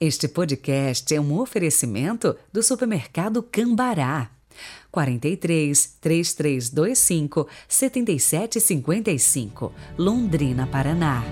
Este podcast é um oferecimento do supermercado Cambará. 43 3325 7755, Londrina, Paraná.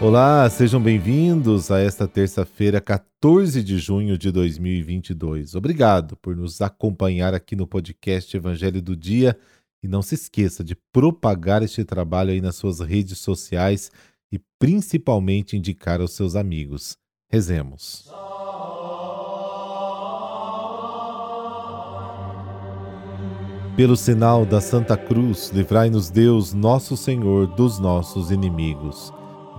Olá, sejam bem-vindos a esta terça-feira, 14 de junho de 2022. Obrigado por nos acompanhar aqui no podcast Evangelho do Dia e não se esqueça de propagar este trabalho aí nas suas redes sociais e principalmente indicar aos seus amigos. Rezemos. Pelo sinal da Santa Cruz, livrai-nos Deus, nosso Senhor, dos nossos inimigos.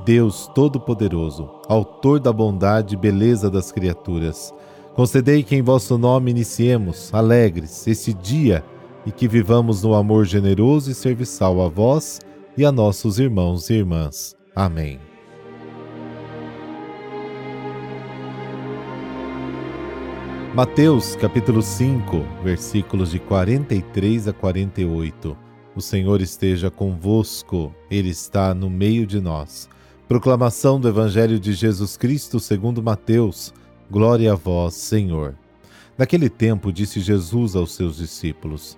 Deus Todo-Poderoso, Autor da bondade e beleza das criaturas, concedei que em vosso nome iniciemos, alegres, esse dia e que vivamos no amor generoso e serviçal a vós e a nossos irmãos e irmãs. Amém. Mateus capítulo 5, versículos de 43 a 48. O Senhor esteja convosco, Ele está no meio de nós. Proclamação do Evangelho de Jesus Cristo segundo Mateus. Glória a vós, Senhor. Naquele tempo disse Jesus aos seus discípulos: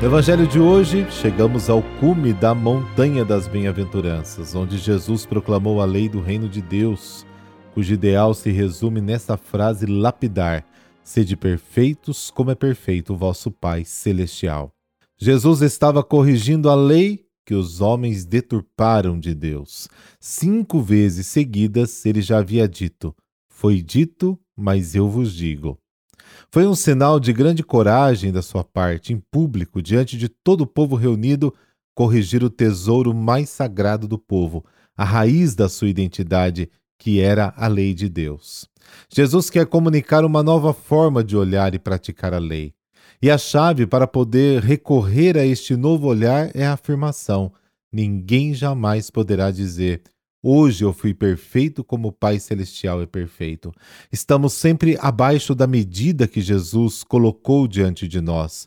No Evangelho de hoje, chegamos ao cume da Montanha das Bem-aventuranças, onde Jesus proclamou a lei do Reino de Deus, cujo ideal se resume nesta frase lapidar: Sede perfeitos, como é perfeito o vosso Pai Celestial. Jesus estava corrigindo a lei que os homens deturparam de Deus. Cinco vezes seguidas ele já havia dito: Foi dito, mas eu vos digo. Foi um sinal de grande coragem da sua parte, em público, diante de todo o povo reunido, corrigir o tesouro mais sagrado do povo, a raiz da sua identidade, que era a lei de Deus. Jesus quer comunicar uma nova forma de olhar e praticar a lei. E a chave para poder recorrer a este novo olhar é a afirmação: ninguém jamais poderá dizer Hoje eu fui perfeito como o Pai Celestial é perfeito. Estamos sempre abaixo da medida que Jesus colocou diante de nós.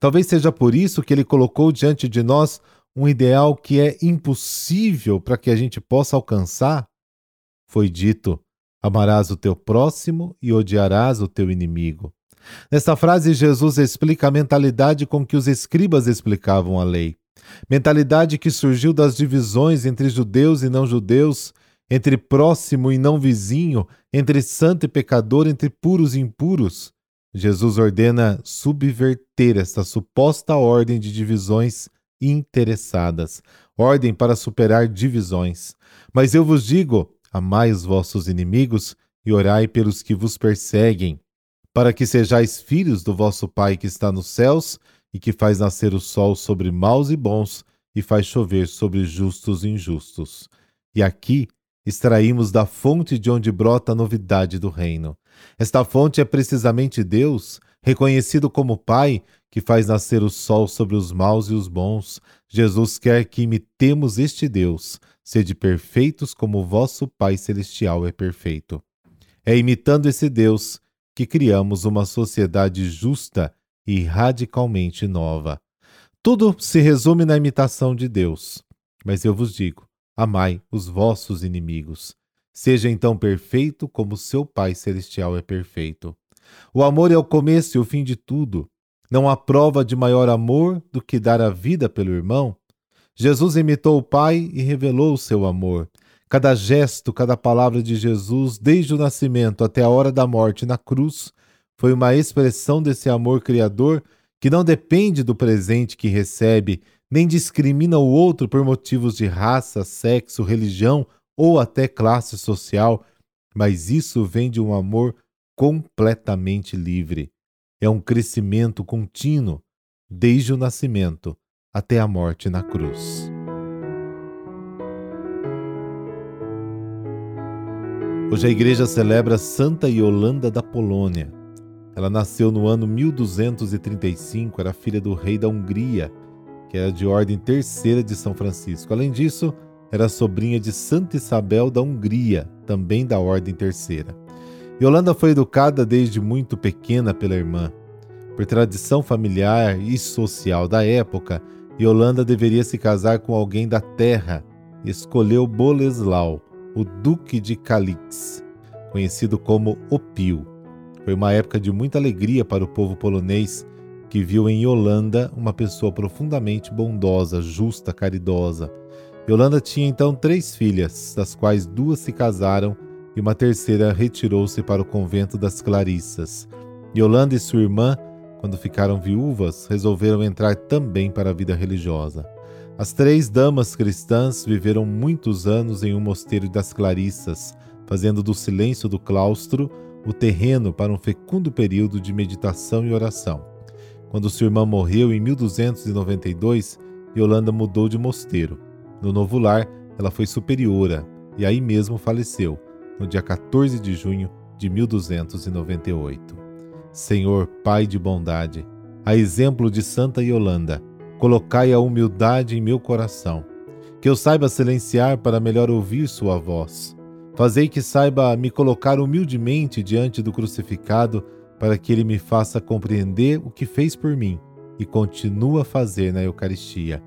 Talvez seja por isso que ele colocou diante de nós um ideal que é impossível para que a gente possa alcançar. Foi dito: amarás o teu próximo e odiarás o teu inimigo. Nesta frase, Jesus explica a mentalidade com que os escribas explicavam a lei mentalidade que surgiu das divisões entre judeus e não judeus, entre próximo e não vizinho, entre santo e pecador, entre puros e impuros. Jesus ordena subverter esta suposta ordem de divisões interessadas, ordem para superar divisões. Mas eu vos digo: amai os vossos inimigos e orai pelos que vos perseguem, para que sejais filhos do vosso Pai que está nos céus e que faz nascer o sol sobre maus e bons e faz chover sobre justos e injustos. E aqui extraímos da fonte de onde brota a novidade do reino. Esta fonte é precisamente Deus, reconhecido como Pai, que faz nascer o sol sobre os maus e os bons. Jesus quer que imitemos este Deus, sede perfeitos como o vosso Pai celestial é perfeito. É imitando esse Deus que criamos uma sociedade justa e radicalmente nova. Tudo se resume na imitação de Deus. Mas eu vos digo: amai os vossos inimigos. Seja então perfeito como seu Pai Celestial é perfeito. O amor é o começo e o fim de tudo. Não há prova de maior amor do que dar a vida pelo irmão. Jesus imitou o Pai e revelou o seu amor. Cada gesto, cada palavra de Jesus, desde o nascimento até a hora da morte na cruz, foi uma expressão desse amor criador que não depende do presente que recebe, nem discrimina o outro por motivos de raça, sexo, religião ou até classe social, mas isso vem de um amor completamente livre. É um crescimento contínuo, desde o nascimento até a morte na cruz. Hoje a igreja celebra Santa Iolanda da Polônia. Ela nasceu no ano 1235, era filha do rei da Hungria, que era de ordem terceira de São Francisco. Além disso, era sobrinha de Santa Isabel da Hungria, também da ordem terceira. Yolanda foi educada desde muito pequena pela irmã. Por tradição familiar e social da época, Yolanda deveria se casar com alguém da terra e escolheu Boleslau, o Duque de Calix, conhecido como Opio. Foi uma época de muita alegria para o povo polonês, que viu em Yolanda uma pessoa profundamente bondosa, justa, caridosa. Yolanda tinha então três filhas, das quais duas se casaram e uma terceira retirou-se para o convento das Clarissas. Yolanda e sua irmã, quando ficaram viúvas, resolveram entrar também para a vida religiosa. As três damas cristãs viveram muitos anos em um mosteiro das Clarissas, fazendo do silêncio do claustro o terreno para um fecundo período de meditação e oração. Quando sua irmã morreu em 1292, Yolanda mudou de mosteiro. No novo lar, ela foi superiora e aí mesmo faleceu, no dia 14 de junho de 1298. Senhor, Pai de bondade, a exemplo de Santa Yolanda, Colocai a humildade em meu coração, que eu saiba silenciar para melhor ouvir Sua voz. Fazei que saiba me colocar humildemente diante do crucificado, para que Ele me faça compreender o que fez por mim e continua a fazer na Eucaristia.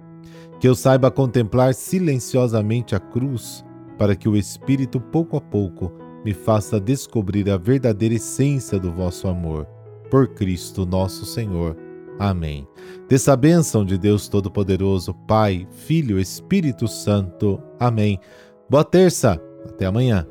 Que eu saiba contemplar silenciosamente a cruz, para que o Espírito, pouco a pouco, me faça descobrir a verdadeira essência do vosso amor. Por Cristo nosso Senhor. Amém. Dessa bênção de Deus Todo-Poderoso, Pai, Filho, Espírito Santo. Amém. Boa terça. Até amanhã.